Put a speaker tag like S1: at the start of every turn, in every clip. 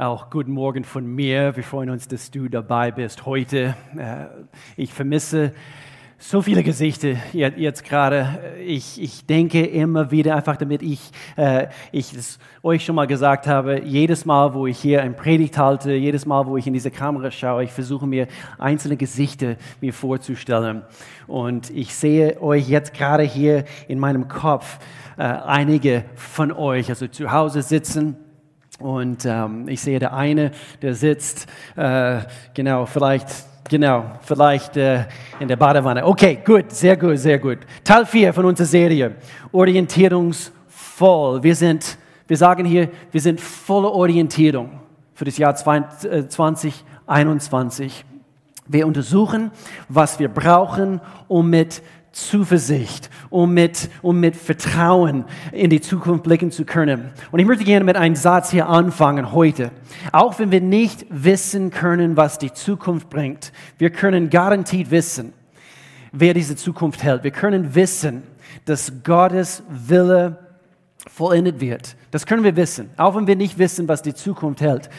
S1: Auch guten Morgen von mir. Wir freuen uns, dass du dabei bist heute. Äh, ich vermisse so viele Gesichter jetzt gerade. Ich, ich denke immer wieder, einfach damit ich, äh, ich es euch schon mal gesagt habe, jedes Mal, wo ich hier ein Predigt halte, jedes Mal, wo ich in diese Kamera schaue, ich versuche mir einzelne Gesichter mir vorzustellen. Und ich sehe euch jetzt gerade hier in meinem Kopf, äh, einige von euch, also zu Hause sitzen und ähm, ich sehe der eine, der sitzt, äh, genau, vielleicht, genau, vielleicht äh, in der Badewanne. Okay, gut, sehr gut, sehr gut. Teil 4 von unserer Serie, Orientierungsvoll. Wir sind, wir sagen hier, wir sind voller Orientierung für das Jahr 2021. Wir untersuchen, was wir brauchen, um mit Zuversicht, um mit, um mit Vertrauen in die Zukunft blicken zu können. Und ich möchte gerne mit einem Satz hier anfangen heute. Auch wenn wir nicht wissen können, was die Zukunft bringt, wir können garantiert wissen, wer diese Zukunft hält. Wir können wissen, dass Gottes Wille vollendet wird. Das können wir wissen, auch wenn wir nicht wissen, was die Zukunft hält.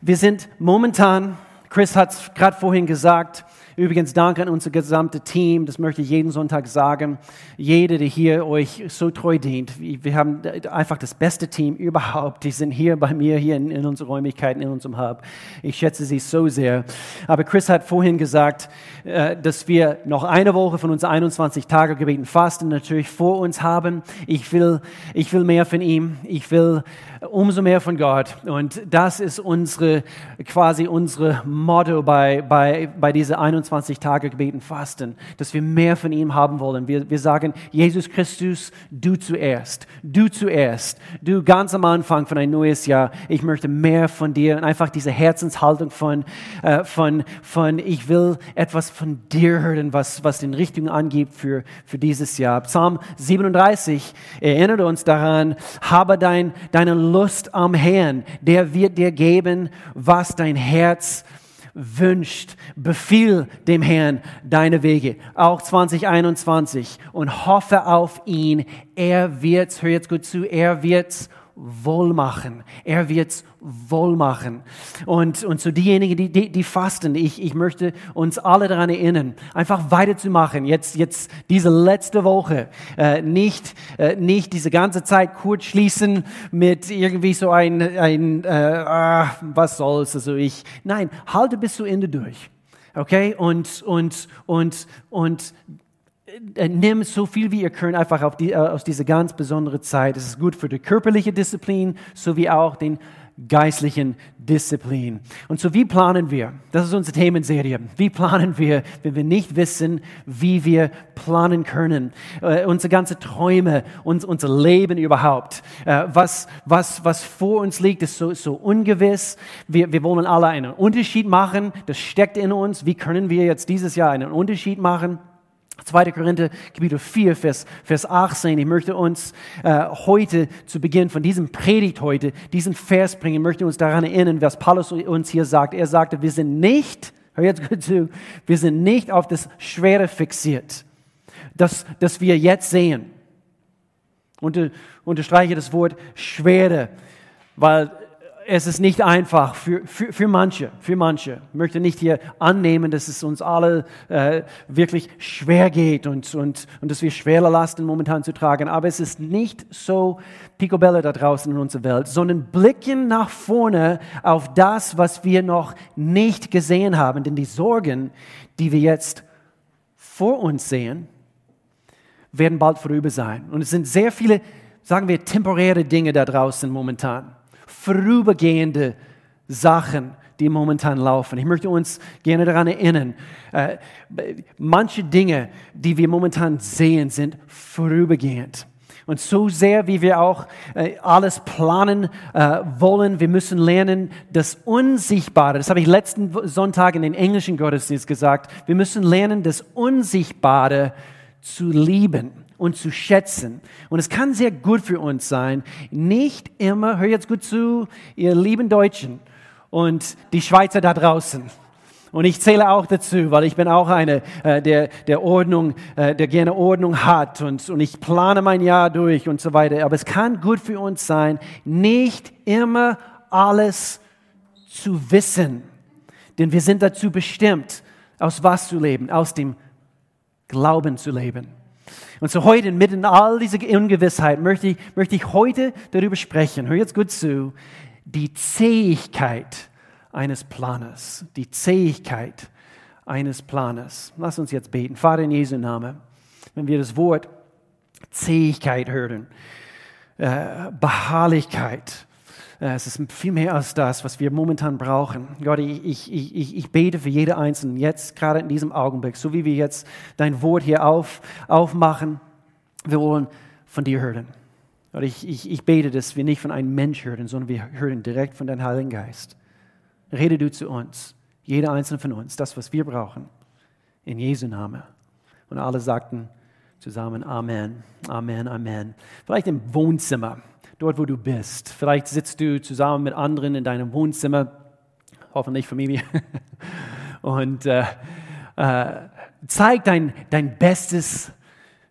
S1: Wir sind momentan, Chris hat es gerade vorhin gesagt, Übrigens danke an unser gesamtes Team, das möchte ich jeden Sonntag sagen. Jeder, der hier euch so treu dient. Wir haben einfach das beste Team überhaupt. Die sind hier bei mir, hier in, in unseren Räumlichkeiten, in unserem Hub. Ich schätze sie so sehr. Aber Chris hat vorhin gesagt, äh, dass wir noch eine Woche von unseren 21 Tage gebeten Fasten natürlich vor uns haben. Ich will, ich will mehr von ihm. Ich will umso mehr von Gott. Und das ist unsere, quasi unsere Motto bei, bei, bei dieser 21 Tage gebeten Fasten, dass wir mehr von ihm haben wollen. Wir, wir sagen, Jesus Christus, du zuerst, du zuerst, du ganz am Anfang von ein neues Jahr. Ich möchte mehr von dir und einfach diese Herzenshaltung von, äh, von, von ich will etwas von dir hören, was, was den Richtung angibt für, für dieses Jahr. Psalm 37 erinnert uns daran, habe dein, deine Lust am Herrn, der wird dir geben, was dein Herz wünscht. Befiehl dem Herrn deine Wege, auch 2021, und hoffe auf ihn. Er wird's, hör jetzt gut zu, er wird's wohl machen. Er wird's wohl machen. Und, und zu diejenigen, die, die, die fasten, ich, ich möchte uns alle daran erinnern, einfach weiterzumachen. Jetzt, jetzt diese letzte Woche, äh, nicht, äh, nicht diese ganze Zeit kurz schließen mit irgendwie so ein, ein äh, ah, was soll's, also ich, nein, halte bis zu Ende durch. Okay? Und, und, und, und äh, nimm so viel wie ihr könnt einfach auf die, äh, aus dieser ganz besonderen Zeit. Es ist gut für die körperliche Disziplin sowie auch den geistlichen Disziplin. Und so wie planen wir? Das ist unsere Themenserie. Wie planen wir, wenn wir nicht wissen, wie wir planen können? Äh, unsere ganze Träume, uns, unser Leben überhaupt. Äh, was, was, was vor uns liegt, ist so, so ungewiss. Wir, wir wollen alle einen Unterschied machen. Das steckt in uns. Wie können wir jetzt dieses Jahr einen Unterschied machen? 2. Korinther Kapitel 4, Vers, Vers 18. Ich möchte uns äh, heute zu Beginn von diesem Predigt heute, diesen Vers bringen, ich möchte uns daran erinnern, was Paulus uns hier sagt. Er sagte, wir sind nicht, hör jetzt gut zu, wir sind nicht auf das Schwere fixiert, das, das wir jetzt sehen. Und unterstreiche das Wort Schwere, weil es ist nicht einfach für, für, für manche, für manche. Ich möchte nicht hier annehmen, dass es uns alle äh, wirklich schwer geht und, und, und dass wir schwere Lasten momentan zu tragen. Aber es ist nicht so picobello da draußen in unserer Welt, sondern blicken nach vorne auf das, was wir noch nicht gesehen haben. Denn die Sorgen, die wir jetzt vor uns sehen, werden bald vorüber sein. Und es sind sehr viele, sagen wir, temporäre Dinge da draußen momentan vorübergehende Sachen, die momentan laufen. Ich möchte uns gerne daran erinnern, äh, manche Dinge, die wir momentan sehen, sind vorübergehend. Und so sehr, wie wir auch äh, alles planen äh, wollen, wir müssen lernen, das Unsichtbare, das habe ich letzten Sonntag in den englischen Gottesdienst gesagt, wir müssen lernen, das Unsichtbare zu lieben und zu schätzen. Und es kann sehr gut für uns sein, nicht immer, hör jetzt gut zu, ihr lieben Deutschen und die Schweizer da draußen. Und ich zähle auch dazu, weil ich bin auch einer, äh, der, der Ordnung, äh, der gerne Ordnung hat und, und ich plane mein Jahr durch und so weiter. Aber es kann gut für uns sein, nicht immer alles zu wissen. Denn wir sind dazu bestimmt, aus was zu leben? Aus dem Glauben zu leben. Und so heute, mitten in all dieser Ungewissheit, möchte ich, möchte ich heute darüber sprechen. Hör jetzt gut zu. Die Zähigkeit eines Planes. Die Zähigkeit eines Planes. Lass uns jetzt beten. Vater in Jesu Namen, wenn wir das Wort Zähigkeit hören, äh, Beharrlichkeit, es ist viel mehr als das, was wir momentan brauchen. Gott, ich, ich, ich, ich bete für jede Einzelne jetzt, gerade in diesem Augenblick, so wie wir jetzt dein Wort hier auf, aufmachen. Wir wollen von dir hören. Gott, ich, ich, ich bete, dass wir nicht von einem Mensch hören, sondern wir hören direkt von deinem Heiligen Geist. Rede du zu uns, jeder einzelne von uns, das, was wir brauchen. In Jesu Namen. Und alle sagten zusammen Amen, Amen, Amen. Vielleicht im Wohnzimmer, dort wo du bist. Vielleicht sitzt du zusammen mit anderen in deinem Wohnzimmer, hoffentlich Familie. Und äh, äh, zeig dein, dein bestes,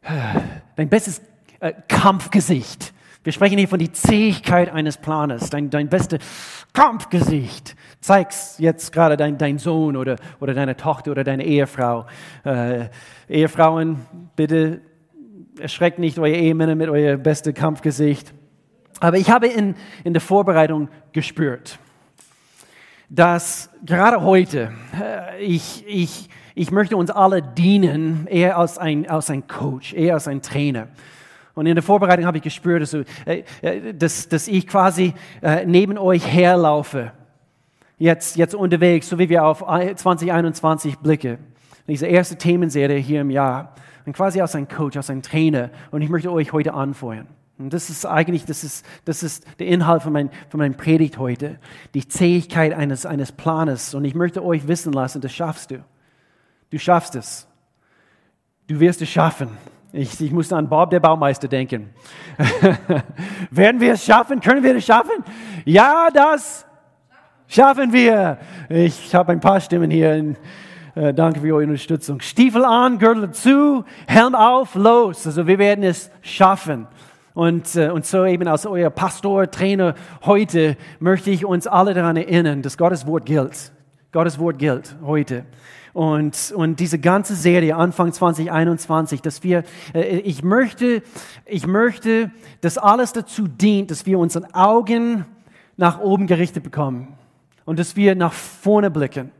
S1: dein bestes äh, Kampfgesicht. Wir sprechen hier von der Zähigkeit eines Planes, dein, dein bestes Kampfgesicht. Zeig's jetzt gerade dein, dein Sohn oder, oder deine Tochter oder deine Ehefrau. Äh, Ehefrauen, bitte erschreckt nicht eure Ehemänner mit euer bestes Kampfgesicht. Aber ich habe in, in der Vorbereitung gespürt, dass gerade heute äh, ich, ich, ich möchte uns alle dienen, eher als ein, als ein Coach, eher als ein Trainer. Und in der Vorbereitung habe ich gespürt, dass, äh, äh, dass, dass ich quasi neben euch herlaufe, jetzt, jetzt unterwegs, so wie wir auf 2021 blicken. Diese erste Themenserie hier im Jahr. Und quasi als ein Coach, als ein Trainer. Und ich möchte euch heute anfeuern. Und das ist eigentlich, das ist, das ist der Inhalt von, mein, von meinem Predigt heute. Die Zähigkeit eines, eines Planes. Und ich möchte euch wissen lassen, das schaffst du. Du schaffst es. Du wirst es schaffen. Ich, ich musste an Bob, der Baumeister, denken. Werden wir es schaffen? Können wir es schaffen? Ja, das schaffen wir. Ich habe ein paar Stimmen hier. In, äh, danke für eure Unterstützung. Stiefel an, Gürtel zu, Helm auf, los. Also wir werden es schaffen. Und, äh, und so eben als euer Pastor, Trainer heute möchte ich uns alle daran erinnern, dass Gottes Wort gilt. Gottes Wort gilt heute. Und, und diese ganze Serie Anfang 2021, dass wir, äh, ich möchte, ich möchte, dass alles dazu dient, dass wir unsere Augen nach oben gerichtet bekommen und dass wir nach vorne blicken.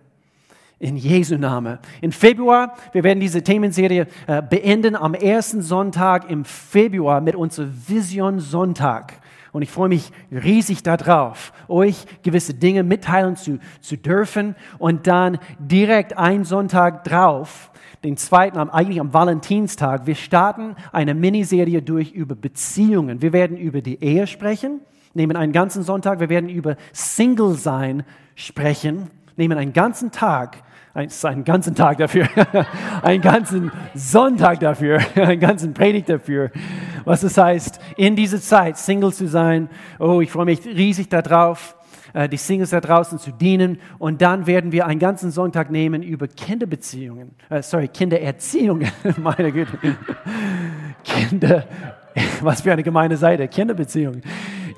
S1: In Jesu Name. In Februar, wir werden diese Themenserie äh, beenden am ersten Sonntag im Februar mit unserem Vision Sonntag. Und ich freue mich riesig darauf, euch gewisse Dinge mitteilen zu, zu dürfen und dann direkt einen Sonntag drauf, den zweiten, eigentlich am Valentinstag, wir starten eine Miniserie durch über Beziehungen. Wir werden über die Ehe sprechen, nehmen einen ganzen Sonntag, wir werden über Single sein sprechen, nehmen einen ganzen Tag einen ganzen Tag dafür, einen ganzen Sonntag dafür, einen ganzen Predigt dafür, was es heißt, in dieser Zeit Single zu sein. Oh, ich freue mich riesig darauf, äh, die Singles da draußen zu dienen. Und dann werden wir einen ganzen Sonntag nehmen über Kinderbeziehungen, äh, sorry, Kindererziehungen, meine Güte. Kinder, was für eine gemeine Seite, Kinderbeziehungen,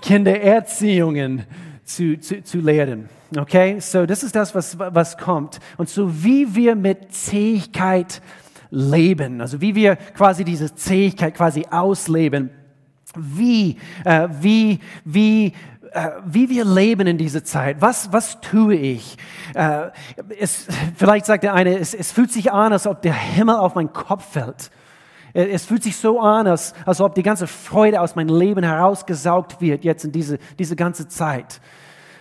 S1: Kindererziehungen zu, zu, zu lehren. Okay, so das ist das, was, was kommt. Und so wie wir mit Zähigkeit leben, also wie wir quasi diese Zähigkeit quasi ausleben, wie, äh, wie, wie, äh, wie wir leben in dieser Zeit. Was, was tue ich? Äh, es, vielleicht sagt der eine, es, es fühlt sich an, als ob der Himmel auf meinen Kopf fällt. Es fühlt sich so an, als, als ob die ganze Freude aus meinem Leben herausgesaugt wird, jetzt in diese, diese ganze Zeit.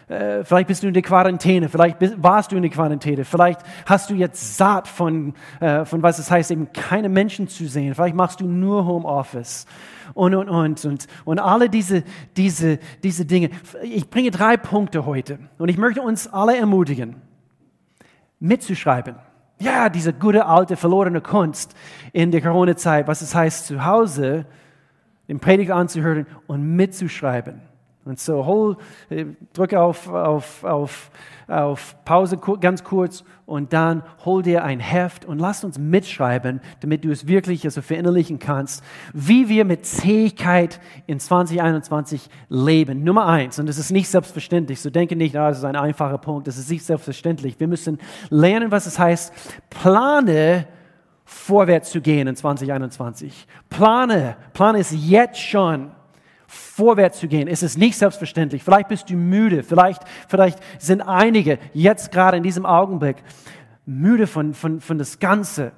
S1: Äh, vielleicht bist du in der Quarantäne, vielleicht warst du in der Quarantäne, vielleicht hast du jetzt satt von, äh, von was es heißt, eben keine Menschen zu sehen. Vielleicht machst du nur Homeoffice und, und, und, und, und alle diese, diese, diese Dinge. Ich bringe drei Punkte heute und ich möchte uns alle ermutigen, mitzuschreiben. Ja, diese gute alte verlorene Kunst in der Corona-Zeit, was es heißt, zu Hause den Predigt anzuhören und mitzuschreiben Und so, hol, äh, drücke auf, auf, auf, auf Pause ganz kurz und dann hol dir ein Heft und lass uns mitschreiben, damit du es wirklich also verinnerlichen kannst, wie wir mit Zähigkeit in 2021 leben. Nummer eins, und das ist nicht selbstverständlich, so denke nicht, ah, das ist ein einfacher Punkt, das ist nicht selbstverständlich. Wir müssen lernen, was es heißt, plane, vorwärts zu gehen in 2021. Plane, plane es jetzt schon vorwärts zu gehen. Es ist nicht selbstverständlich. Vielleicht bist du müde. Vielleicht, vielleicht sind einige jetzt gerade in diesem Augenblick müde von, von, von das Ganze.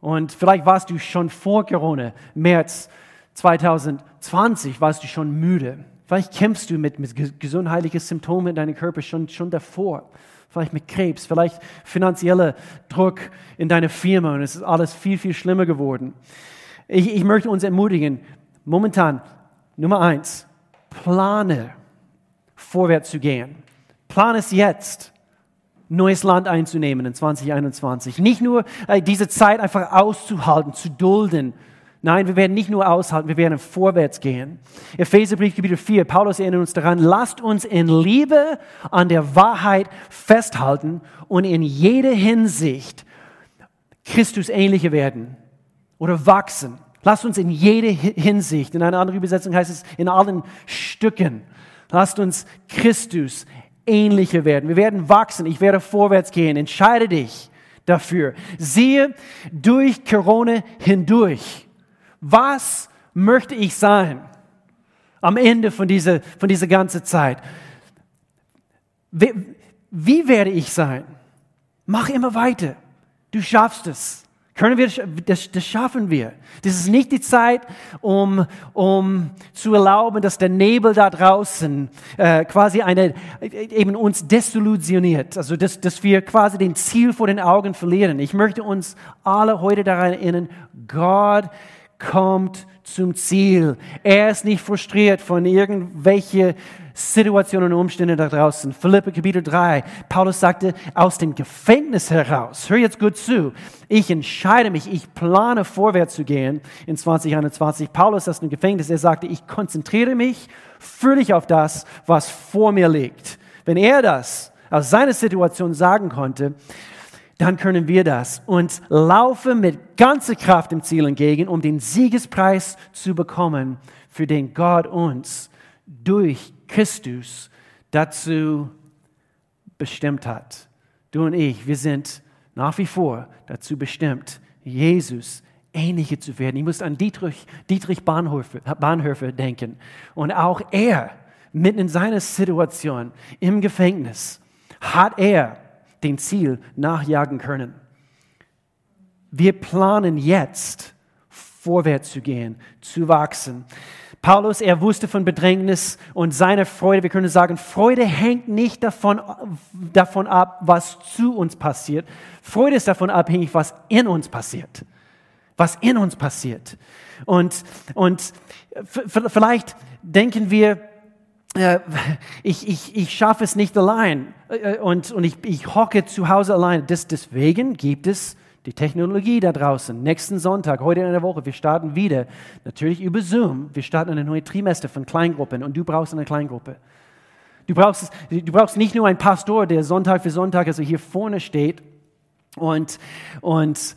S1: Und vielleicht warst du schon vor Corona, März 2020, warst du schon müde. Vielleicht kämpfst du mit, mit gesundheitlichen Symptomen in deinem Körper schon, schon davor. Vielleicht mit Krebs, vielleicht finanzieller Druck in deiner Firma und es ist alles viel, viel schlimmer geworden. Ich, ich möchte uns ermutigen, momentan Nummer eins, plane vorwärts zu gehen. Plan es jetzt, neues Land einzunehmen in 2021. Nicht nur äh, diese Zeit einfach auszuhalten, zu dulden. Nein, wir werden nicht nur aushalten, wir werden vorwärts gehen. Epheserbrief Kapitel 4, Paulus erinnert uns daran, lasst uns in Liebe an der Wahrheit festhalten und in jeder Hinsicht Christus ähnlicher werden oder wachsen. Lasst uns in jeder Hinsicht, in einer anderen Übersetzung heißt es in allen Stücken, lasst uns Christus ähnlicher werden. Wir werden wachsen, ich werde vorwärts gehen. Entscheide dich dafür. Siehe durch Corona hindurch. Was möchte ich sein am Ende von dieser, von dieser ganzen Zeit? Wie, wie werde ich sein? Mach immer weiter. Du schaffst es. Können wir, das, das schaffen wir. Das ist nicht die Zeit, um, um zu erlauben, dass der Nebel da draußen äh, quasi eine, eben uns desillusioniert. Also, dass, dass wir quasi den Ziel vor den Augen verlieren. Ich möchte uns alle heute daran erinnern, Gott kommt zum Ziel. Er ist nicht frustriert von irgendwelchen Situationen und Umständen da draußen. Philippe Kapitel 3, Paulus sagte, aus dem Gefängnis heraus, hör jetzt gut zu, ich entscheide mich, ich plane vorwärts zu gehen in 2021. Paulus aus dem Gefängnis, er sagte, ich konzentriere mich völlig auf das, was vor mir liegt. Wenn er das aus seiner Situation sagen konnte, dann können wir das und laufe mit ganzer Kraft dem Ziel entgegen, um den Siegespreis zu bekommen, für den Gott uns durch Christus dazu bestimmt hat. Du und ich, wir sind nach wie vor dazu bestimmt, Jesus ähnlicher zu werden. Ich muss an Dietrich, Dietrich Bahnhöfe, Bahnhöfe denken. Und auch er, mitten in seiner Situation im Gefängnis, hat er dem Ziel nachjagen können. Wir planen jetzt, vorwärts zu gehen, zu wachsen. Paulus, er wusste von Bedrängnis und seine Freude, wir können sagen, Freude hängt nicht davon, davon ab, was zu uns passiert. Freude ist davon abhängig, was in uns passiert. Was in uns passiert. Und, und vielleicht denken wir, ich, ich, ich schaffe es nicht allein äh, und, und ich, ich hocke zu Hause allein. Des, deswegen gibt es die Technologie da draußen. Nächsten Sonntag, heute in der Woche, wir starten wieder, natürlich über Zoom. Wir starten eine neue Trimester von Kleingruppen und du brauchst eine Kleingruppe. Du brauchst, du brauchst nicht nur einen Pastor, der Sonntag für Sonntag also hier vorne steht und, und,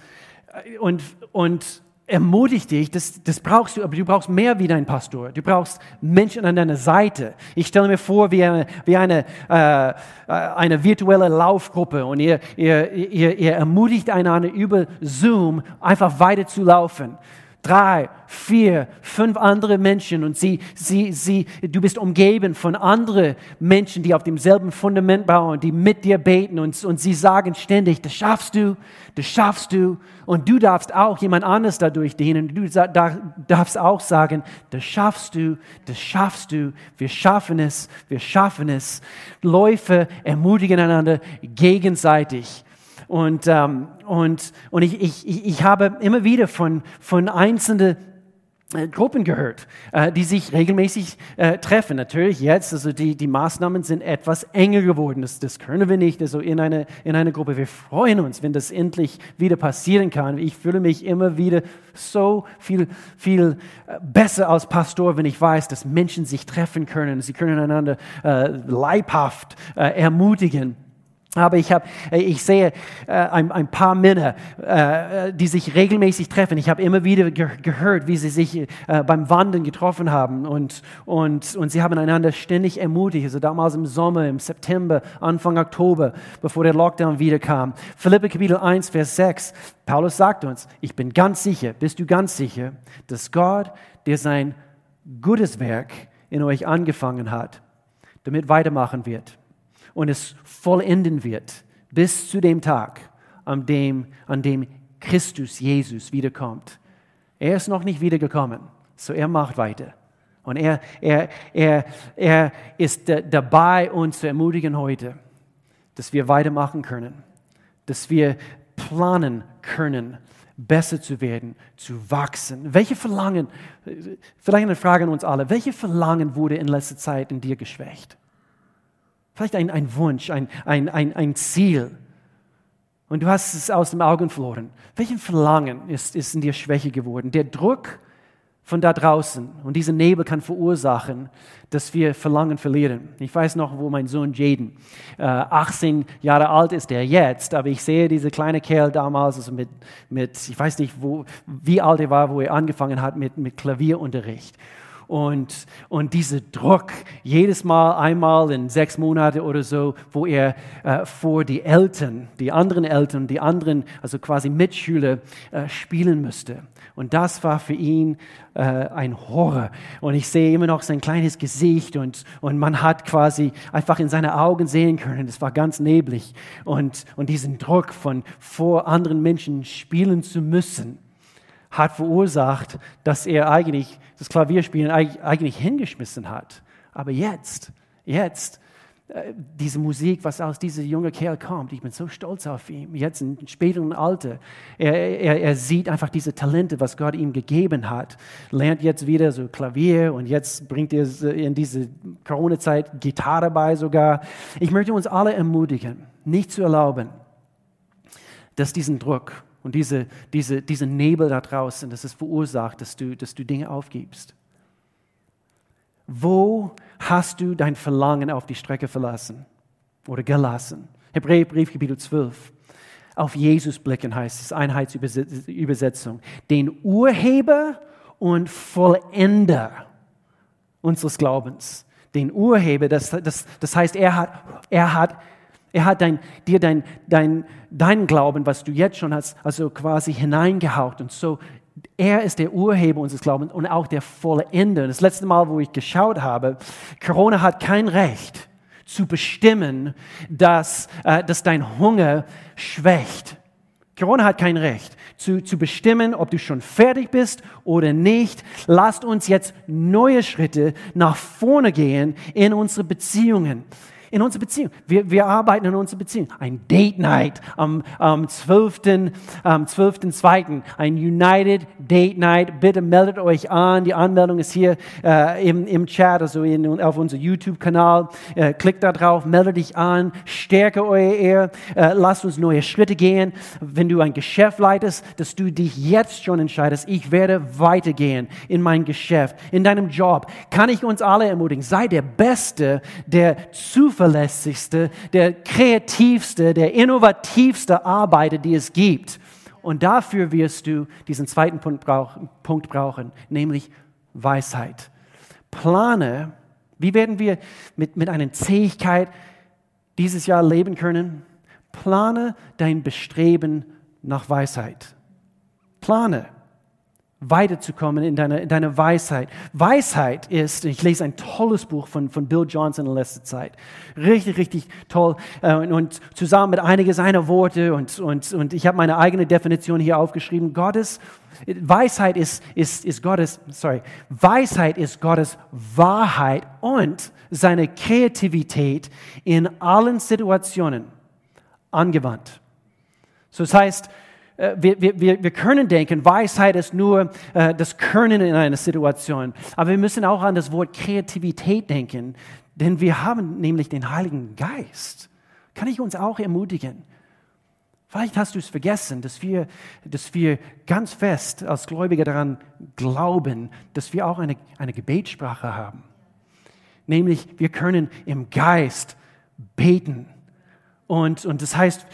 S1: und, und ermutigt dich, das, das brauchst du, aber du brauchst mehr wie dein Pastor. Du brauchst Menschen an deiner Seite. Ich stelle mir vor, wie eine, wie eine, äh, äh eine virtuelle Laufgruppe und ihr, ihr, ihr, ihr ermutigt einander über Zoom einfach weiter zu laufen drei, vier, fünf andere Menschen und sie, sie, sie, du bist umgeben von anderen Menschen, die auf demselben Fundament bauen, die mit dir beten und, und sie sagen ständig, das schaffst du, das schaffst du und du darfst auch jemand anderes dadurch dienen. Du darfst auch sagen, das schaffst du, das schaffst du, wir schaffen es, wir schaffen es. Läufe ermutigen einander gegenseitig. Und, ähm, und, und ich, ich, ich habe immer wieder von, von einzelnen äh, Gruppen gehört, äh, die sich regelmäßig äh, treffen. Natürlich jetzt, also die, die Maßnahmen sind etwas enger geworden. Das, das können wir nicht also in eine, in eine Gruppe. Wir freuen uns, wenn das endlich wieder passieren kann. Ich fühle mich immer wieder so viel, viel besser als Pastor, wenn ich weiß, dass Menschen sich treffen können. Sie können einander äh, leibhaft äh, ermutigen. Aber ich, hab, äh, ich sehe äh, ein, ein, paar Männer, äh, die sich regelmäßig treffen. Ich habe immer wieder ge gehört, wie sie sich äh, beim Wandern getroffen haben und, und, und sie haben einander ständig ermutigt. Also damals im Sommer, im September, Anfang Oktober, bevor der Lockdown wieder kam. Philippe Kapitel 1, Vers 6. Paulus sagt uns, ich bin ganz sicher, bist du ganz sicher, dass Gott, der sein gutes Werk in euch angefangen hat, damit weitermachen wird und es vollenden wird bis zu dem Tag, an dem, an dem Christus Jesus wiederkommt. Er ist noch nicht wiedergekommen, so er macht weiter. Und er, er, er, er ist dabei, uns zu ermutigen heute, dass wir weitermachen können, dass wir planen können, besser zu werden, zu wachsen. Welche Verlangen, vielleicht eine Frage an uns alle, welche Verlangen wurde in letzter Zeit in dir geschwächt? Vielleicht ein, ein Wunsch, ein, ein, ein, ein Ziel. Und du hast es aus den Augen verloren. Welchen Verlangen ist, ist in dir Schwäche geworden? Der Druck von da draußen und dieser Nebel kann verursachen, dass wir Verlangen verlieren. Ich weiß noch, wo mein Sohn Jaden, äh, 18 Jahre alt ist er jetzt, aber ich sehe diese kleine Kerl damals, also mit, mit ich weiß nicht, wo, wie alt er war, wo er angefangen hat mit, mit Klavierunterricht und, und dieser Druck, jedes Mal einmal in sechs Monaten oder so, wo er äh, vor die Eltern, die anderen Eltern, die anderen, also quasi Mitschüler äh, spielen müsste. Und das war für ihn äh, ein Horror. Und ich sehe immer noch sein kleines Gesicht und, und man hat quasi einfach in seine Augen sehen können, es war ganz neblig. Und, und diesen Druck von vor anderen Menschen spielen zu müssen, hat verursacht, dass er eigentlich das Klavierspielen eigentlich hingeschmissen hat. Aber jetzt, jetzt, äh, diese Musik, was aus diesem jungen Kerl kommt, ich bin so stolz auf ihn, jetzt im späteren Alter. Er, er, er sieht einfach diese Talente, was Gott ihm gegeben hat, lernt jetzt wieder so Klavier und jetzt bringt er in diese Corona-Zeit Gitarre bei sogar. Ich möchte uns alle ermutigen, nicht zu erlauben, dass diesen Druck und diese, diese, diese Nebel da draußen, das es verursacht, dass du, dass du Dinge aufgibst. Wo hast du dein Verlangen auf die Strecke verlassen oder gelassen? Hebräerbrief, Kapitel 12. Auf Jesus blicken heißt es, Einheitsübersetzung. Den Urheber und Vollender unseres Glaubens. Den Urheber, das, das, das heißt, er hat, er hat er hat dein, dir dein, dein, dein Glauben, was du jetzt schon hast, also quasi hineingehaucht. Und so, er ist der Urheber unseres Glaubens und auch der Vollender. Das letzte Mal, wo ich geschaut habe, Corona hat kein Recht zu bestimmen, dass, äh, dass dein Hunger schwächt. Corona hat kein Recht zu, zu bestimmen, ob du schon fertig bist oder nicht. Lasst uns jetzt neue Schritte nach vorne gehen in unsere Beziehungen in unserer Beziehung. Wir, wir arbeiten in unserer Beziehung. Ein Date Night am, am 12.2. Am 12. Ein United Date Night. Bitte meldet euch an. Die Anmeldung ist hier äh, im, im Chat, also in, auf unserem YouTube-Kanal. Äh, klickt da drauf, meldet dich an, stärke euer Ehe, äh, lasst uns neue Schritte gehen. Wenn du ein Geschäft leitest, dass du dich jetzt schon entscheidest, ich werde weitergehen in mein Geschäft, in deinem Job. Kann ich uns alle ermutigen, sei der Beste, der zuverlässig zuverlässigste, der kreativste, der innovativste Arbeiter, die es gibt. Und dafür wirst du diesen zweiten Punkt, brauchen, nämlich Weisheit. Plane, wie werden wir mit, mit einer Zähigkeit dieses Jahr leben können? Plane dein Bestreben nach Weisheit. Plane weiterzukommen in deiner, in deiner Weisheit. Weisheit ist, ich lese ein tolles Buch von, von Bill Johnson in letzter Zeit. Richtig, richtig toll. Äh, und zusammen mit einigen seiner Worte und, und, und ich habe meine eigene Definition hier aufgeschrieben. Gottes, Weisheit ist, ist, ist Gottes, sorry, Weisheit ist Gottes Wahrheit und seine Kreativität in allen Situationen angewandt. So das heißt, wir, wir, wir können denken, Weisheit ist nur äh, das Können in einer Situation. Aber wir müssen auch an das Wort Kreativität denken, denn wir haben nämlich den Heiligen Geist. Kann ich uns auch ermutigen? Vielleicht hast du es vergessen, dass wir, dass wir ganz fest als Gläubige daran glauben, dass wir auch eine, eine Gebetssprache haben. Nämlich, wir können im Geist beten. Und, und das heißt,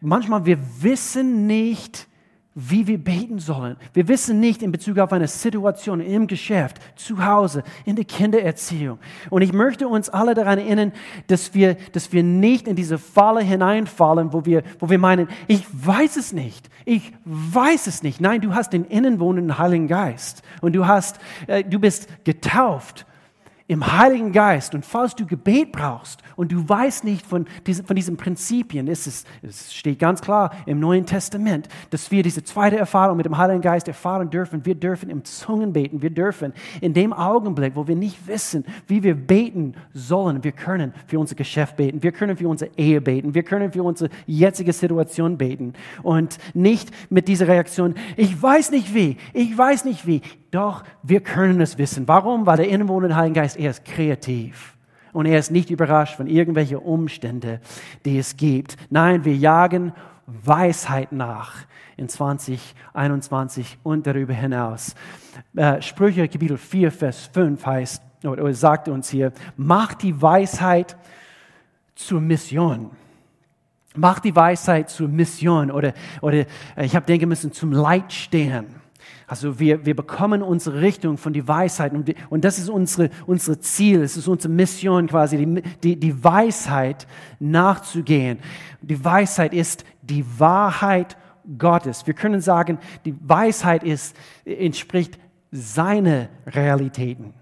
S1: manchmal wir wissen nicht, wie wir beten sollen. Wir wissen nicht in Bezug auf eine Situation im Geschäft, zu Hause, in der Kindererziehung. Und ich möchte uns alle daran erinnern, dass wir, dass wir nicht in diese Falle hineinfallen, wo wir, wo wir meinen, ich weiß es nicht, ich weiß es nicht. Nein, du hast den innenwohnenden Heiligen Geist und du hast, äh, du bist getauft im Heiligen Geist. Und falls du Gebet brauchst und du weißt nicht von, diesen, von diesen Prinzipien, ist es, es steht ganz klar im Neuen Testament, dass wir diese zweite Erfahrung mit dem Heiligen Geist erfahren dürfen. Wir dürfen im Zungen beten. Wir dürfen in dem Augenblick, wo wir nicht wissen, wie wir beten sollen, wir können für unser Geschäft beten. Wir können für unsere Ehe beten. Wir können für unsere jetzige Situation beten. Und nicht mit dieser Reaktion, ich weiß nicht wie, ich weiß nicht wie. Doch wir können es wissen. Warum? Weil der innewohnende Heilige Geist, er ist kreativ. Und er ist nicht überrascht von irgendwelchen Umständen, die es gibt. Nein, wir jagen Weisheit nach in 2021 und darüber hinaus. Äh, Sprüche Kapitel 4, Vers 5 heißt, oder sagt uns hier, macht die Weisheit zur Mission. Macht die Weisheit zur Mission oder, oder äh, ich habe denken müssen, zum Leitstern. Also wir, wir bekommen unsere Richtung von die Weisheit und, wir, und das ist unsere, unsere Ziel, es ist unsere Mission quasi, die, die, die Weisheit nachzugehen. Die Weisheit ist die Wahrheit Gottes. Wir können sagen, die Weisheit ist, entspricht seine Realitäten.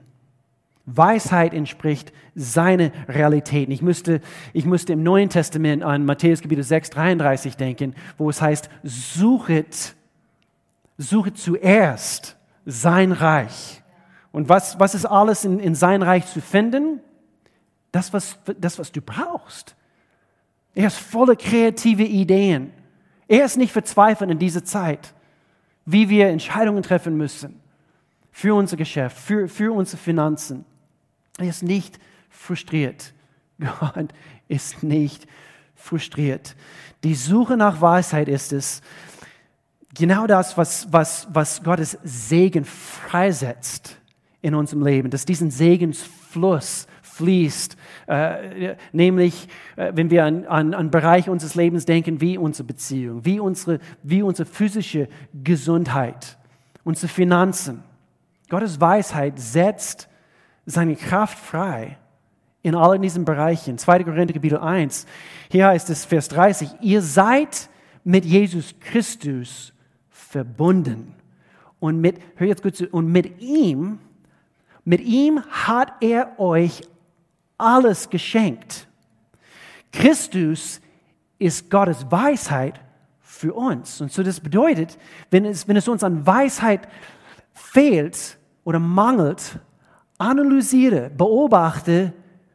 S1: Weisheit entspricht seine Realitäten. Ich müsste, ich müsste im Neuen Testament an Matthäus Kapitel 6, 33 denken, wo es heißt, suchet suche zuerst sein Reich. Und was, was ist alles in, in sein Reich zu finden? Das was, das, was du brauchst. Er ist voller kreative Ideen. Er ist nicht verzweifelt in dieser Zeit, wie wir Entscheidungen treffen müssen für unser Geschäft, für, für unsere Finanzen. Er ist nicht frustriert. Gott ist nicht frustriert. Die Suche nach Weisheit ist es, genau das, was, was, was Gottes Segen freisetzt in unserem Leben, dass diesen Segensfluss fließt, äh, nämlich äh, wenn wir an, an, an Bereiche unseres Lebens denken, wie unsere Beziehung, wie unsere, wie unsere physische Gesundheit, unsere Finanzen. Gottes Weisheit setzt seine Kraft frei in allen diesen Bereichen. 2. Korinther Kapitel 1, hier heißt es Vers 30, ihr seid mit Jesus Christus verbunden. Und mit, hör jetzt gut zu, und mit ihm, mit ihm hat er euch alles geschenkt. Christus ist Gottes Weisheit für uns. Und so das bedeutet, wenn es, wenn es uns an Weisheit fehlt oder mangelt, analysiere, beobachte,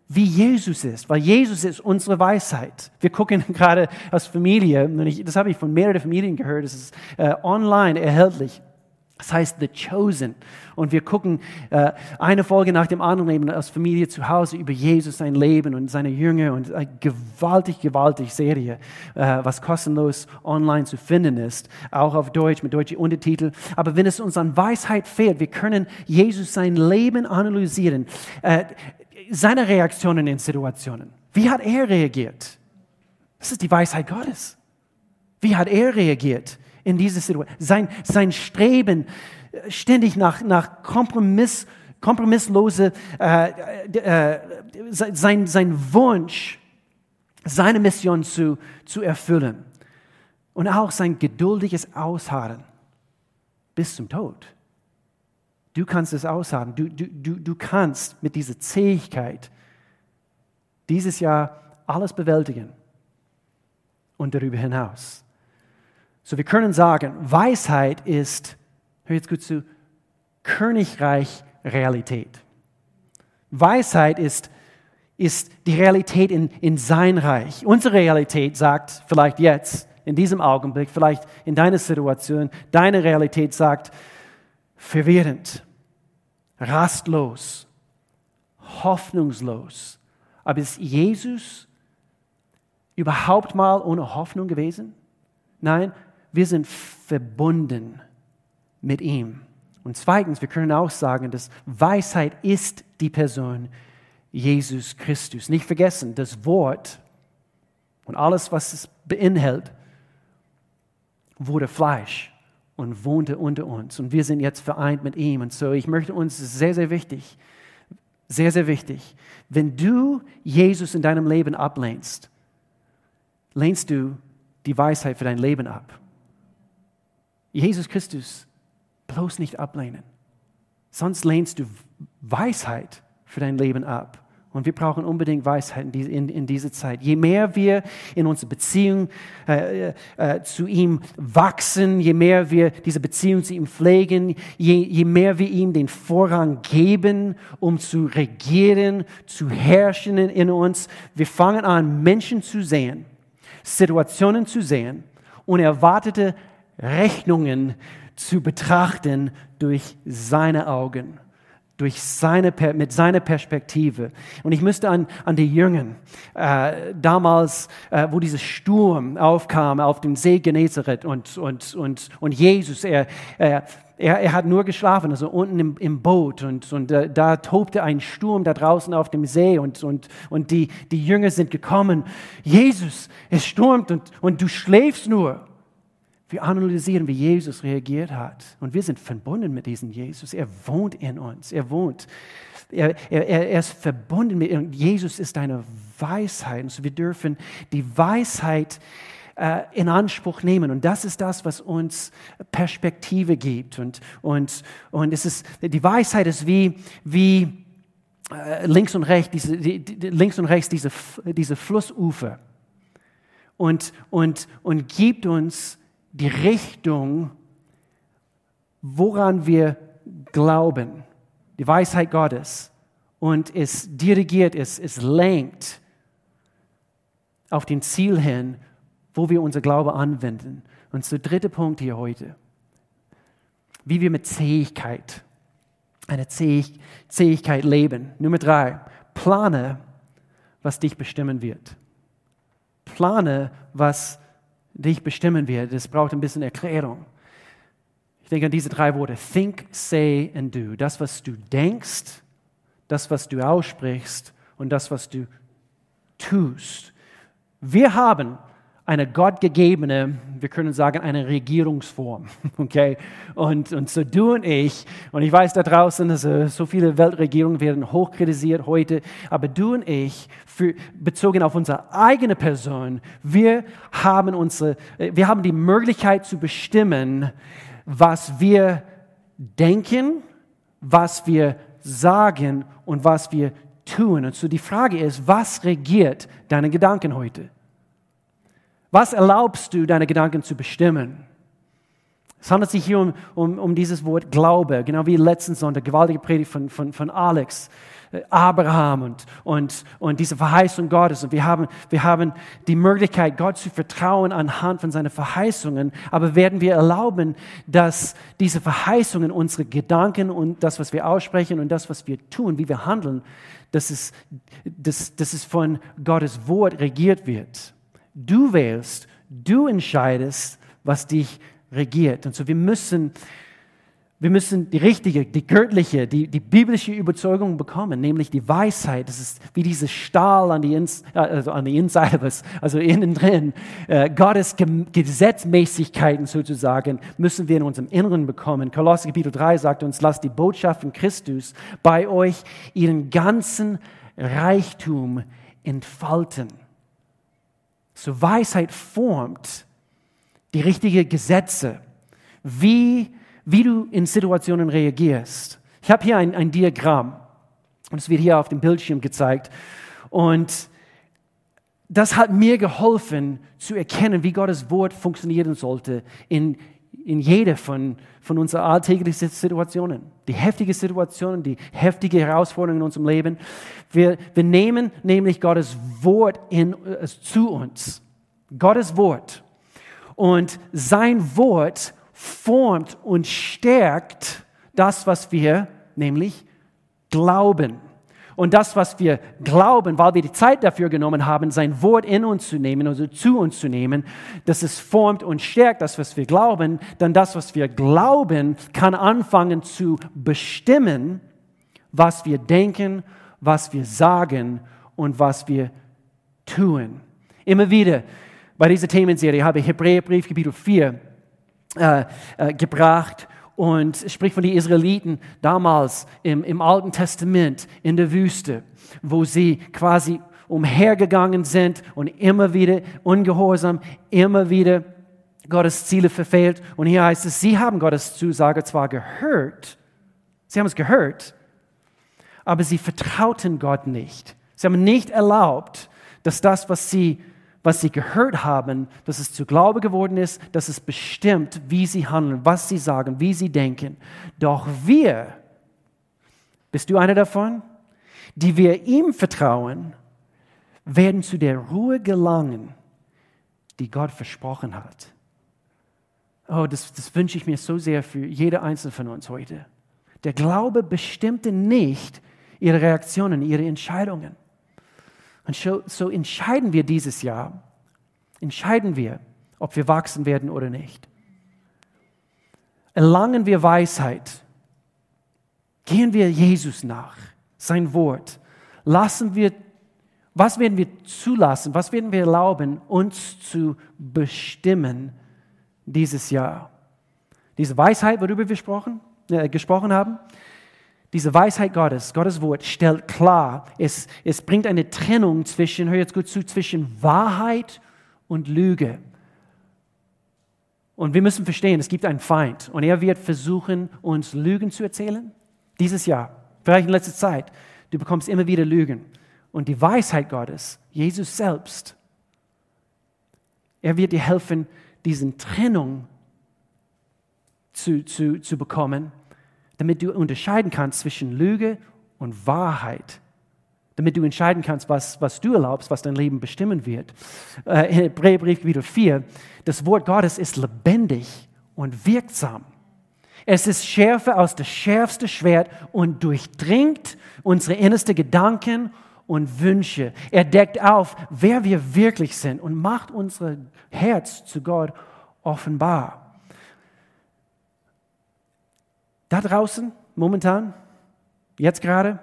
S1: wie Jesus ist, weil Jesus ist unsere Weisheit. Wir gucken gerade als Familie, das habe ich von mehreren Familien gehört, das ist äh, online erhältlich. Das heißt The Chosen. Und wir gucken äh, eine Folge nach dem anderen eben als Familie zu Hause über Jesus, sein Leben und seine Jünger und eine gewaltig, gewaltig Serie, äh, was kostenlos online zu finden ist, auch auf Deutsch mit deutschen Untertiteln. Aber wenn es uns an Weisheit fehlt, wir können Jesus sein Leben analysieren. Äh, seine Reaktionen in Situationen. Wie hat er reagiert? Das ist die Weisheit Gottes. Wie hat er reagiert in diese Situation? Sein, sein Streben äh, ständig nach, nach Kompromiss, kompromisslose, äh, äh, sein, sein Wunsch, seine Mission zu, zu erfüllen. Und auch sein geduldiges Ausharren bis zum Tod. Du kannst es ausharren. Du, du, du, du kannst mit dieser Zähigkeit dieses Jahr alles bewältigen und darüber hinaus. So, wir können sagen, Weisheit ist, hör jetzt gut zu, Königreich Realität. Weisheit ist, ist die Realität in, in sein Reich. Unsere Realität sagt vielleicht jetzt, in diesem Augenblick, vielleicht in deiner Situation, deine Realität sagt, verwirrend, rastlos, hoffnungslos. Aber ist Jesus überhaupt mal ohne Hoffnung gewesen? Nein, wir sind verbunden mit ihm. Und zweitens, wir können auch sagen, dass Weisheit ist die Person Jesus Christus. Nicht vergessen, das Wort und alles, was es beinhaltet, wurde Fleisch und wohnte unter uns. Und wir sind jetzt vereint mit ihm. Und so, ich möchte uns, sehr, sehr wichtig, sehr, sehr wichtig, wenn du Jesus in deinem Leben ablehnst, lehnst du die Weisheit für dein Leben ab. Jesus Christus bloß nicht ablehnen. Sonst lehnst du Weisheit für dein Leben ab. Und wir brauchen unbedingt Weisheit in, diese, in, in dieser Zeit. Je mehr wir in unserer Beziehung äh, äh, zu ihm wachsen, je mehr wir diese Beziehung zu ihm pflegen, je, je mehr wir ihm den Vorrang geben, um zu regieren, zu herrschen in, uns, wir fangen an, Menschen zu sehen, Situationen zu sehen und erwartete Rechnungen zu betrachten durch seine Augen durch seine, mit seiner Perspektive. Und ich müsste an, an die Jüngern, äh, damals, äh, wo dieser Sturm aufkam auf dem See Genezareth und, und, und, und Jesus, er, er, er, er hat nur geschlafen, also unten im, im Boot und, und äh, da tobte ein Sturm da draußen auf dem See und, und, und die, die Jünger sind gekommen. Jesus, es stürmt und, und du schläfst nur. Wir analysieren, wie Jesus reagiert hat. Und wir sind verbunden mit diesem Jesus. Er wohnt in uns. Er wohnt. Er, er, er ist verbunden mit uns. Jesus ist eine Weisheit. Und so wir dürfen die Weisheit äh, in Anspruch nehmen. Und das ist das, was uns Perspektive gibt. Und, und, und es ist, die Weisheit ist wie, wie äh, links und rechts, diese, die, die, links und rechts diese, diese Flussufer. Und, und, und gibt uns die Richtung, woran wir glauben, die Weisheit Gottes. Und es dirigiert, es, es lenkt auf den Ziel hin, wo wir unser Glaube anwenden. Und der dritte Punkt hier heute, wie wir mit Zähigkeit, eine Zähigkeit leben. Nummer drei, plane, was dich bestimmen wird. Plane, was dich bestimmen wird. Das braucht ein bisschen Erklärung. Ich denke an diese drei Worte. Think, say and do. Das, was du denkst, das, was du aussprichst und das, was du tust. Wir haben eine gottgegebene, wir können sagen, eine Regierungsform. Okay? Und, und so du und ich, und ich weiß da draußen, also so viele Weltregierungen werden hochkritisiert heute, aber du und ich, für, bezogen auf unsere eigene Person, wir haben, unsere, wir haben die Möglichkeit zu bestimmen, was wir denken, was wir sagen und was wir tun. Und so die Frage ist, was regiert deine Gedanken heute? Was erlaubst du, deine Gedanken zu bestimmen? Es handelt sich hier um, um, um dieses Wort Glaube, genau wie letzten Sonntag, gewaltige Predigt von, von, von Alex, äh, Abraham und, und, und diese Verheißung Gottes. Und wir haben, wir haben die Möglichkeit, Gott zu vertrauen anhand von seinen Verheißungen. Aber werden wir erlauben, dass diese Verheißungen unsere Gedanken und das, was wir aussprechen und das, was wir tun, wie wir handeln, dass es, dass, dass es von Gottes Wort regiert wird? Du wählst, du entscheidest, was dich regiert. Und so wir müssen, wir müssen die richtige, die göttliche, die, die biblische Überzeugung bekommen, nämlich die Weisheit. Das ist wie dieses Stahl an die, Ins, also an die Inside, also innen drin. Äh, Gottes Gesetzmäßigkeiten sozusagen müssen wir in unserem Inneren bekommen. Kolosser Kapitel 3 sagt uns, lasst die Botschaft von Christus bei euch ihren ganzen Reichtum entfalten. So Weisheit formt die richtigen Gesetze, wie, wie du in Situationen reagierst. Ich habe hier ein, ein Diagramm und es wird hier auf dem Bildschirm gezeigt. Und das hat mir geholfen zu erkennen, wie Gottes Wort funktionieren sollte in, in jeder von, von unseren alltäglichen Situationen. Die heftigen Situationen, die heftigen Herausforderungen in unserem Leben. Wir, wir nehmen nämlich Gottes Wort in, äh, zu uns. Gottes Wort. Und sein Wort formt und stärkt das, was wir nämlich glauben. Und das, was wir glauben, weil wir die Zeit dafür genommen haben, sein Wort in uns zu nehmen, also zu uns zu nehmen, dass es formt und stärkt das, was wir glauben, dann das, was wir glauben, kann anfangen zu bestimmen, was wir denken, was wir sagen und was wir tun. Immer wieder bei dieser Themenserie habe ich Hebräerbrief Kapitel 4 äh, äh, gebracht und spricht von den Israeliten damals im, im Alten Testament in der Wüste, wo sie quasi umhergegangen sind und immer wieder ungehorsam, immer wieder Gottes Ziele verfehlt. Und hier heißt es, sie haben Gottes Zusage zwar gehört, sie haben es gehört, aber sie vertrauten Gott nicht. Sie haben nicht erlaubt, dass das, was sie was sie gehört haben, dass es zu Glaube geworden ist, dass es bestimmt, wie sie handeln, was sie sagen, wie sie denken. Doch wir, bist du einer davon, die wir ihm vertrauen, werden zu der Ruhe gelangen, die Gott versprochen hat. Oh, das, das wünsche ich mir so sehr für jede einzelne von uns heute. Der Glaube bestimmte nicht ihre Reaktionen, ihre Entscheidungen. Und so, entscheiden wir dieses Jahr, entscheiden wir, ob wir wachsen werden oder nicht. Erlangen wir Weisheit. Gehen wir Jesus nach, sein Wort. Lassen wir, was werden wir zulassen, was werden wir erlauben, uns zu bestimmen dieses Jahr? Diese Weisheit, worüber wir gesprochen, äh, gesprochen haben, diese Weisheit Gottes, Gottes Wort stellt klar, es, es bringt eine Trennung zwischen, hör jetzt gut zu, zwischen Wahrheit und Lüge. Und wir müssen verstehen, es gibt einen Feind und er wird versuchen, uns Lügen zu erzählen. Dieses Jahr, vielleicht in letzter Zeit, du bekommst immer wieder Lügen. Und die Weisheit Gottes, Jesus selbst, er wird dir helfen, diesen Trennung zu, zu, zu bekommen damit du unterscheiden kannst zwischen Lüge und Wahrheit. Damit du entscheiden kannst, was, was du erlaubst, was dein Leben bestimmen wird. Äh, Hebräerbrief Kapitel 4, das Wort Gottes ist lebendig und wirksam. Es ist schärfer als das schärfste Schwert und durchdringt unsere innersten Gedanken und Wünsche. Er deckt auf, wer wir wirklich sind und macht unser Herz zu Gott offenbar. Da draußen, momentan, jetzt gerade,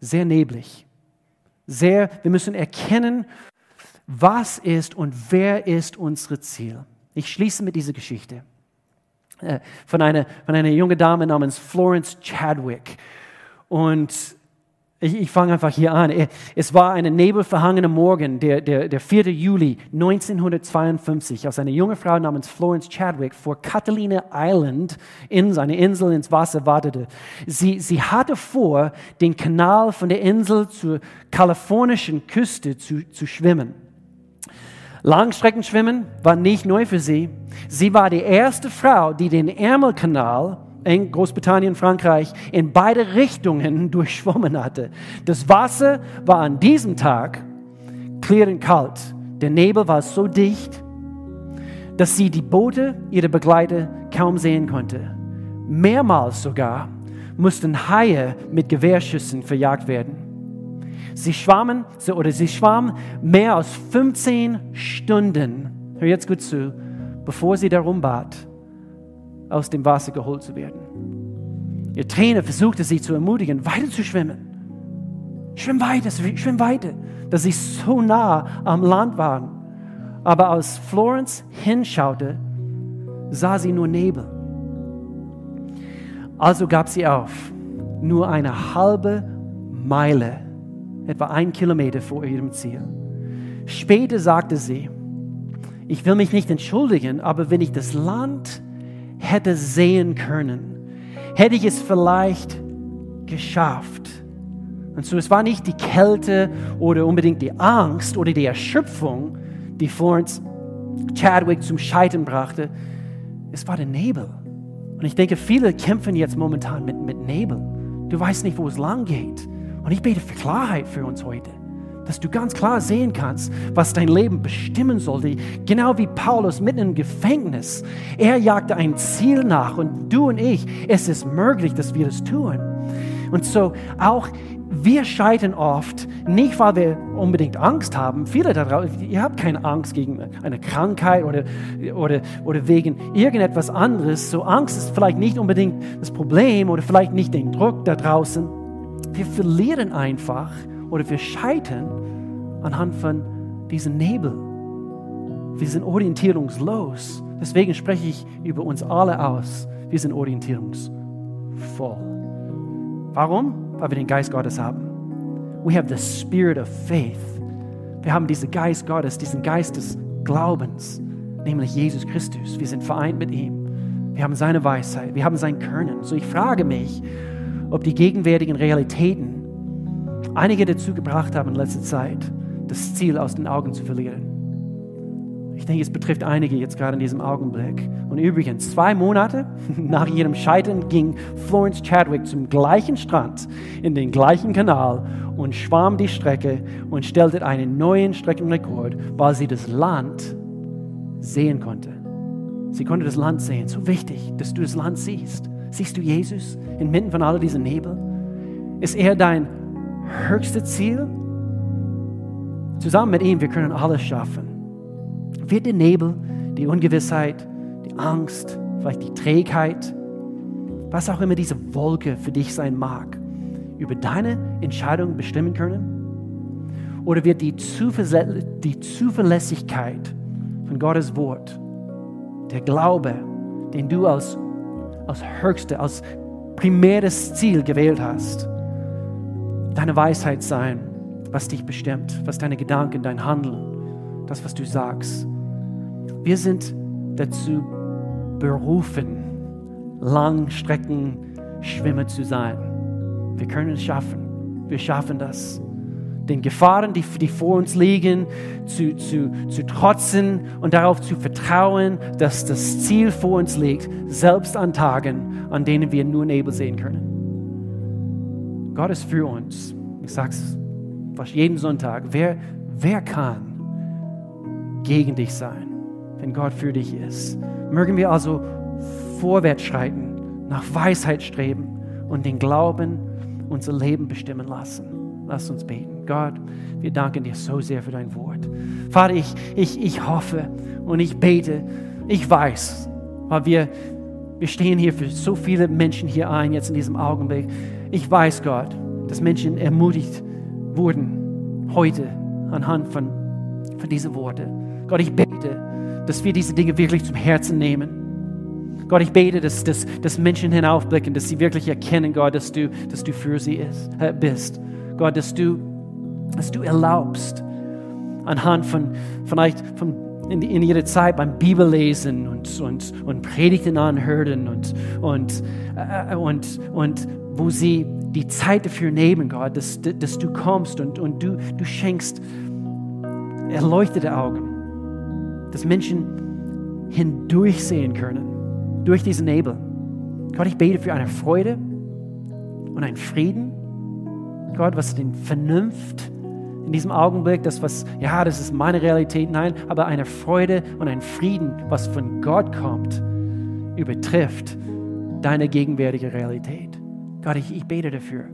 S1: sehr neblig. Sehr, wir müssen erkennen, was ist und wer ist unser Ziel. Ich schließe mit dieser Geschichte äh, von einer, von einer jungen Dame namens Florence Chadwick. Und ich, ich fange einfach hier an. Es war ein nebelverhangener Morgen, der, der, der 4. Juli 1952, als eine junge Frau namens Florence Chadwick vor Catalina Island, in seine Insel ins Wasser wartete. Sie, sie hatte vor, den Kanal von der Insel zur kalifornischen Küste zu, zu schwimmen. Langstreckenschwimmen war nicht neu für sie. Sie war die erste Frau, die den Ärmelkanal Großbritannien, Frankreich, in beide Richtungen durchschwommen hatte. Das Wasser war an diesem Tag klirrend kalt. Der Nebel war so dicht, dass sie die Boote ihrer Begleiter kaum sehen konnte. Mehrmals sogar mussten Haie mit Gewehrschüssen verjagt werden. Sie schwammen, oder sie schwammen mehr als 15 Stunden, hör jetzt gut zu, bevor sie darum bat, aus dem Wasser geholt zu werden. Ihr Trainer versuchte sie zu ermutigen, weiter zu schwimmen. Schwimm weiter, schwimm weiter, dass sie so nah am Land waren. Aber als Florence hinschaute, sah sie nur Nebel. Also gab sie auf, nur eine halbe Meile, etwa ein Kilometer vor ihrem Ziel. Später sagte sie, ich will mich nicht entschuldigen, aber wenn ich das Land hätte sehen können, hätte ich es vielleicht geschafft. Und so, es war nicht die Kälte oder unbedingt die Angst oder die Erschöpfung, die Florence Chadwick zum Scheitern brachte. Es war der Nebel. Und ich denke, viele kämpfen jetzt momentan mit, mit Nebel. Du weißt nicht, wo es lang geht. Und ich bete für Klarheit für uns heute, dass du ganz klar sehen kannst, was dein Leben bestimmen sollte. Genau wie Paulus mitten im Gefängnis. Er jagte ein Ziel nach und du und ich, es ist möglich, dass wir das tun. Und so auch wir scheitern oft, nicht weil wir unbedingt Angst haben. Viele da draußen, ihr habt keine Angst gegen eine Krankheit oder, oder, oder wegen irgendetwas anderes. So Angst ist vielleicht nicht unbedingt das Problem oder vielleicht nicht den Druck da draußen. Wir verlieren einfach oder wir scheitern anhand von diesem Nebel. Wir sind orientierungslos. Deswegen spreche ich über uns alle aus. Wir sind orientierungsvoll. Warum? Weil wir den Geist Gottes haben. We have the spirit of faith. Wir haben diesen Geist Gottes, diesen Geist des Glaubens, nämlich Jesus Christus. Wir sind vereint mit ihm. Wir haben seine Weisheit, wir haben sein Können. So ich frage mich, ob die gegenwärtigen Realitäten einige dazu gebracht haben in letzter Zeit, das Ziel aus den Augen zu verlieren. Ich denke, es betrifft einige jetzt gerade in diesem Augenblick. Und übrigens, zwei Monate nach ihrem Scheitern ging Florence Chadwick zum gleichen Strand, in den gleichen Kanal und schwamm die Strecke und stellte einen neuen Streckenrekord, weil sie das Land sehen konnte. Sie konnte das Land sehen. So wichtig, dass du das Land siehst. Siehst du Jesus inmitten von all diesem Nebel? Ist er dein höchstes Ziel? Zusammen mit ihm, wir können alles schaffen. Wird der Nebel, die Ungewissheit, die Angst, vielleicht die Trägheit, was auch immer diese Wolke für dich sein mag, über deine Entscheidung bestimmen können? Oder wird die, die Zuverlässigkeit von Gottes Wort, der Glaube, den du als, als höchste, als primäres Ziel gewählt hast, deine Weisheit sein, was dich bestimmt, was deine Gedanken, dein Handeln, das, was du sagst. Wir sind dazu berufen, Langstreckenschwimmer zu sein. Wir können es schaffen. Wir schaffen das. Den Gefahren, die, die vor uns liegen, zu, zu, zu trotzen und darauf zu vertrauen, dass das Ziel vor uns liegt, selbst an Tagen, an denen wir nur Nebel sehen können. Gott ist für uns. Ich sage es fast jeden Sonntag. Wer, wer kann gegen dich sein, wenn Gott für dich ist? Mögen wir also vorwärts schreiten, nach Weisheit streben und den Glauben unser Leben bestimmen lassen. Lass uns beten. Gott, wir danken dir so sehr für dein Wort. Vater, ich, ich, ich hoffe und ich bete, ich weiß, weil wir, wir stehen hier für so viele Menschen hier ein, jetzt in diesem Augenblick. Ich weiß, Gott, dass Menschen ermutigt wurden heute anhand von, von diesen Worten. Gott, ich bete, dass wir diese Dinge wirklich zum Herzen nehmen. Gott, ich bete, dass, dass, dass Menschen hinaufblicken, dass sie wirklich erkennen, Gott, dass du, dass du für sie ist, äh, bist. Gott, dass du, dass du erlaubst, anhand von vielleicht von in, in ihrer Zeit beim Bibellesen und, und, und Predigten anhören und, und, äh, und, und wo sie die Zeit dafür nehmen, Gott, dass, dass du kommst und, und du, du schenkst erleuchtete Augen, dass Menschen hindurchsehen können, durch diesen Nebel. Gott, ich bete für eine Freude und einen Frieden. Gott, was den Vernunft in diesem Augenblick, das was, ja, das ist meine Realität, nein, aber eine Freude und ein Frieden, was von Gott kommt, übertrifft deine gegenwärtige Realität. Gott, ich, ich bete dafür.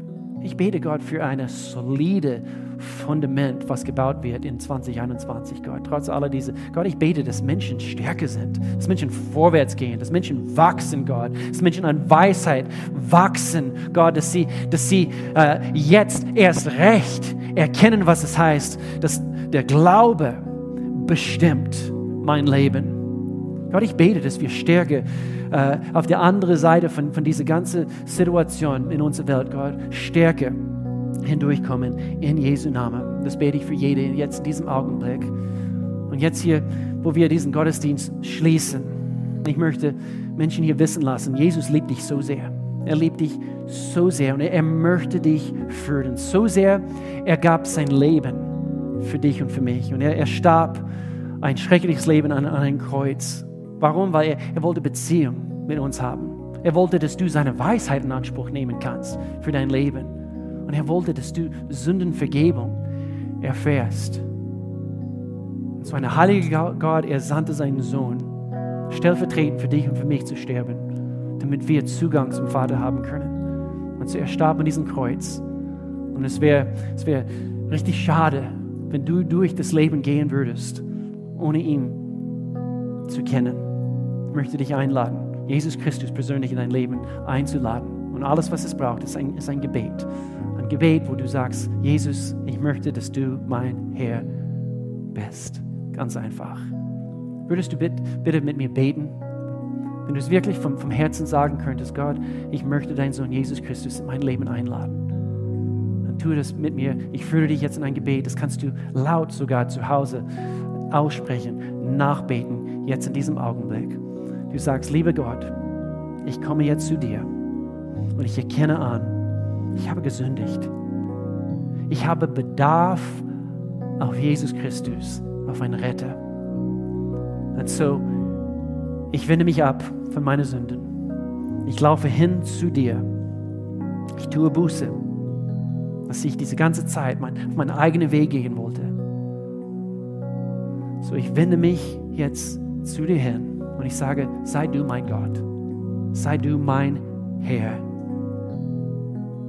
S1: Ich bete Gott für ein solide Fundament, was gebaut wird in 2021, Gott. Trotz aller diese, Gott, ich bete, dass Menschen stärker sind, dass Menschen vorwärts gehen, dass Menschen wachsen, Gott, dass Menschen an Weisheit wachsen, Gott, dass sie, dass sie äh, jetzt erst recht erkennen, was es heißt, dass der Glaube bestimmt mein Leben. Gott, ich bete, dass wir Stärke äh, auf der anderen Seite von, von dieser ganzen Situation in unserer Welt, Gott, Stärke hindurchkommen in Jesu Namen. Das bete ich für jede jetzt in diesem Augenblick. Und jetzt hier, wo wir diesen Gottesdienst schließen, ich möchte Menschen hier wissen lassen, Jesus liebt dich so sehr. Er liebt dich so sehr und er, möchte dich führen. So sehr, er gab sein Leben für dich und für mich. Und er, er starb ein schreckliches Leben an, an einem Kreuz. Warum? Weil er, er wollte Beziehung mit uns haben. Er wollte, dass du seine Weisheit in Anspruch nehmen kannst für dein Leben. Und er wollte, dass du Sündenvergebung erfährst. So ein heiliger Gott, er sandte seinen Sohn, stellvertretend für dich und für mich zu sterben, damit wir Zugang zum Vater haben können. Und so er starb an diesem Kreuz. Und es wäre es wär richtig schade, wenn du durch das Leben gehen würdest, ohne ihn zu kennen. Möchte dich einladen, Jesus Christus persönlich in dein Leben einzuladen. Und alles, was es braucht, ist ein, ist ein Gebet. Ein Gebet, wo du sagst, Jesus, ich möchte, dass du mein Herr bist. Ganz einfach. Würdest du bitte, bitte mit mir beten? Wenn du es wirklich vom, vom Herzen sagen könntest, Gott, ich möchte deinen Sohn Jesus Christus in mein Leben einladen tue das mit mir. Ich führe dich jetzt in ein Gebet. Das kannst du laut sogar zu Hause aussprechen, nachbeten, jetzt in diesem Augenblick. Du sagst, lieber Gott, ich komme jetzt zu dir und ich erkenne an, ich habe gesündigt. Ich habe Bedarf auf Jesus Christus, auf einen Retter. Und so, ich wende mich ab von meinen Sünden. Ich laufe hin zu dir. Ich tue Buße dass ich diese ganze Zeit mein, auf meinen eigenen Weg gehen wollte. So, ich wende mich jetzt zu dir hin und ich sage, sei du mein Gott, sei du mein Herr.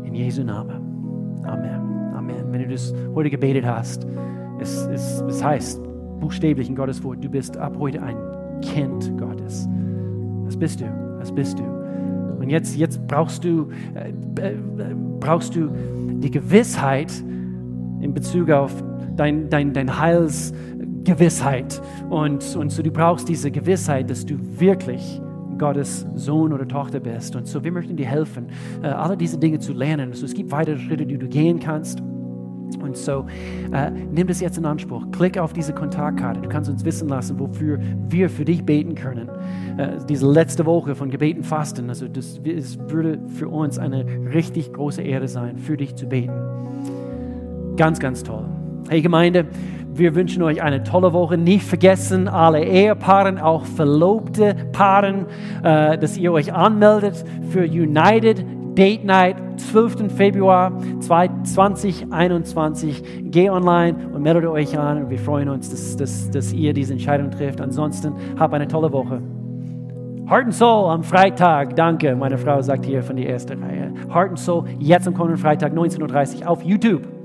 S1: In Jesu Namen. Amen. Amen. Wenn du das heute gebetet hast, es, es, es heißt buchstäblich in Gottes Wort, du bist ab heute ein Kind Gottes. Das bist du. Das bist du. Und jetzt, jetzt brauchst du, äh, äh, brauchst du die Gewissheit in Bezug auf dein, dein, dein Heilsgewissheit. Und, und so du brauchst diese Gewissheit, dass du wirklich Gottes Sohn oder Tochter bist. Und so wir möchten dir helfen, äh, alle diese Dinge zu lernen. Also es gibt weitere Schritte, die du gehen kannst. Und so äh, nimm das jetzt in Anspruch. Klick auf diese Kontaktkarte. Du kannst uns wissen lassen, wofür wir für dich beten können. Äh, diese letzte Woche von Gebeten Fasten, also das, es würde für uns eine richtig große Ehre sein, für dich zu beten. Ganz, ganz toll. Hey Gemeinde, wir wünschen euch eine tolle Woche. Nicht vergessen, alle Ehepaaren, auch verlobte Paaren, äh, dass ihr euch anmeldet für United Date Night, 12. Februar 2021. Geh online und meldet euch an wir freuen uns, dass, dass, dass ihr diese Entscheidung trifft. Ansonsten habt eine tolle Woche. Heart and Soul am Freitag, danke, meine Frau sagt hier von der ersten Reihe. Heart and Soul jetzt am kommenden Freitag 19.30 Uhr auf YouTube.